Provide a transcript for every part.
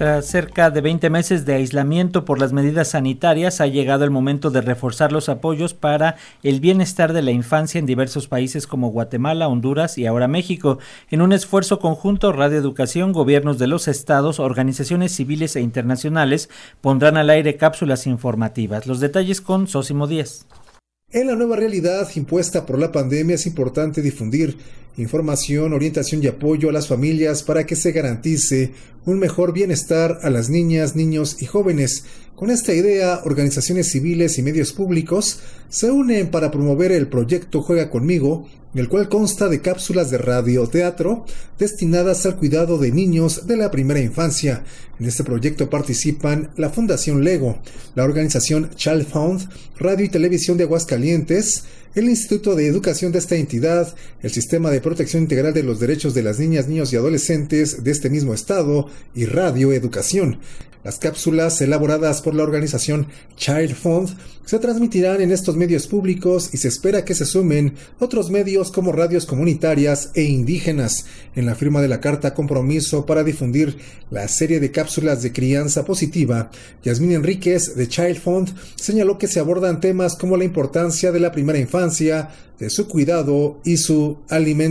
Tras cerca de 20 meses de aislamiento por las medidas sanitarias, ha llegado el momento de reforzar los apoyos para el bienestar de la infancia en diversos países como Guatemala, Honduras y ahora México. En un esfuerzo conjunto, Radio Educación, gobiernos de los estados, organizaciones civiles e internacionales pondrán al aire cápsulas informativas. Los detalles con Sósimo Díaz. En la nueva realidad impuesta por la pandemia es importante difundir información, orientación y apoyo a las familias para que se garantice un mejor bienestar a las niñas, niños y jóvenes. Con esta idea, organizaciones civiles y medios públicos se unen para promover el proyecto Juega conmigo, el cual consta de cápsulas de radio teatro destinadas al cuidado de niños de la primera infancia. En este proyecto participan la Fundación Lego, la organización Child Fund, Radio y Televisión de Aguascalientes, el Instituto de Educación de esta entidad, el Sistema de Protección Integral de los Derechos de las Niñas, Niños y Adolescentes de este mismo estado y Radio Educación. Las cápsulas elaboradas por la organización Child Fund se transmitirán en estos medios públicos y se espera que se sumen otros medios como radios comunitarias e indígenas. En la firma de la carta compromiso para difundir la serie de cápsulas de crianza positiva, Yasmín Enríquez de Child Fund señaló que se abordan temas como la importancia de la primera infancia, de su cuidado y su alimentación.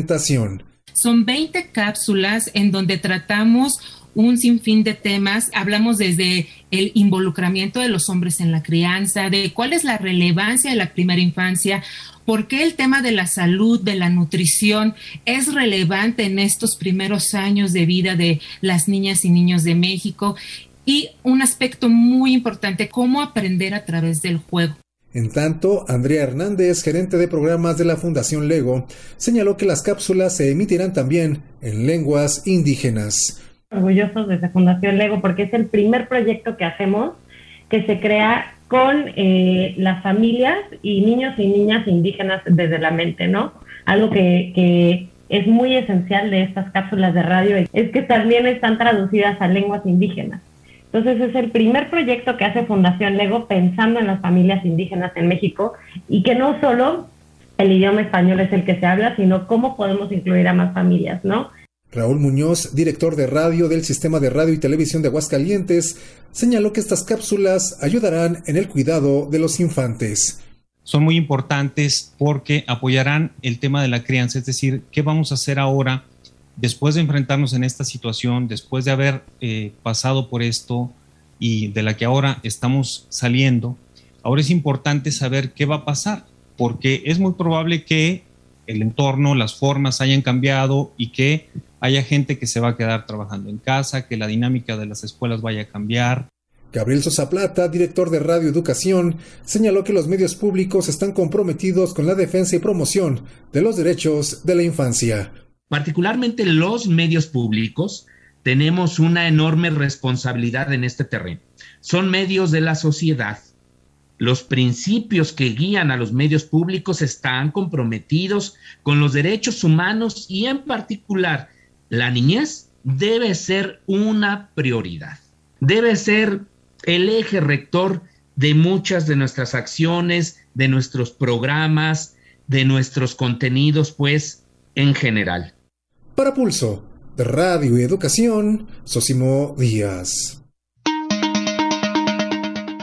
Son 20 cápsulas en donde tratamos un sinfín de temas. Hablamos desde el involucramiento de los hombres en la crianza, de cuál es la relevancia de la primera infancia, por qué el tema de la salud, de la nutrición es relevante en estos primeros años de vida de las niñas y niños de México y un aspecto muy importante, cómo aprender a través del juego. En tanto, Andrea Hernández, gerente de programas de la Fundación Lego, señaló que las cápsulas se emitirán también en lenguas indígenas orgullosos de esa Fundación Lego porque es el primer proyecto que hacemos que se crea con eh, las familias y niños y niñas indígenas desde la mente, ¿no? Algo que es muy esencial de estas cápsulas de radio es que también están traducidas a lenguas indígenas. Entonces es el primer proyecto que hace Fundación Lego pensando en las familias indígenas en México y que no solo el idioma español es el que se habla, sino cómo podemos incluir a más familias, ¿no? Raúl Muñoz, director de radio del Sistema de Radio y Televisión de Aguascalientes, señaló que estas cápsulas ayudarán en el cuidado de los infantes. Son muy importantes porque apoyarán el tema de la crianza, es decir, qué vamos a hacer ahora después de enfrentarnos en esta situación, después de haber eh, pasado por esto y de la que ahora estamos saliendo. Ahora es importante saber qué va a pasar, porque es muy probable que el entorno, las formas hayan cambiado y que haya gente que se va a quedar trabajando en casa, que la dinámica de las escuelas vaya a cambiar. Gabriel Sosa Plata, director de Radio Educación, señaló que los medios públicos están comprometidos con la defensa y promoción de los derechos de la infancia. Particularmente los medios públicos tenemos una enorme responsabilidad en este terreno. Son medios de la sociedad los principios que guían a los medios públicos están comprometidos con los derechos humanos y en particular la niñez debe ser una prioridad. Debe ser el eje rector de muchas de nuestras acciones, de nuestros programas, de nuestros contenidos, pues, en general. Para Pulso, de Radio y Educación, Sosimo Díaz.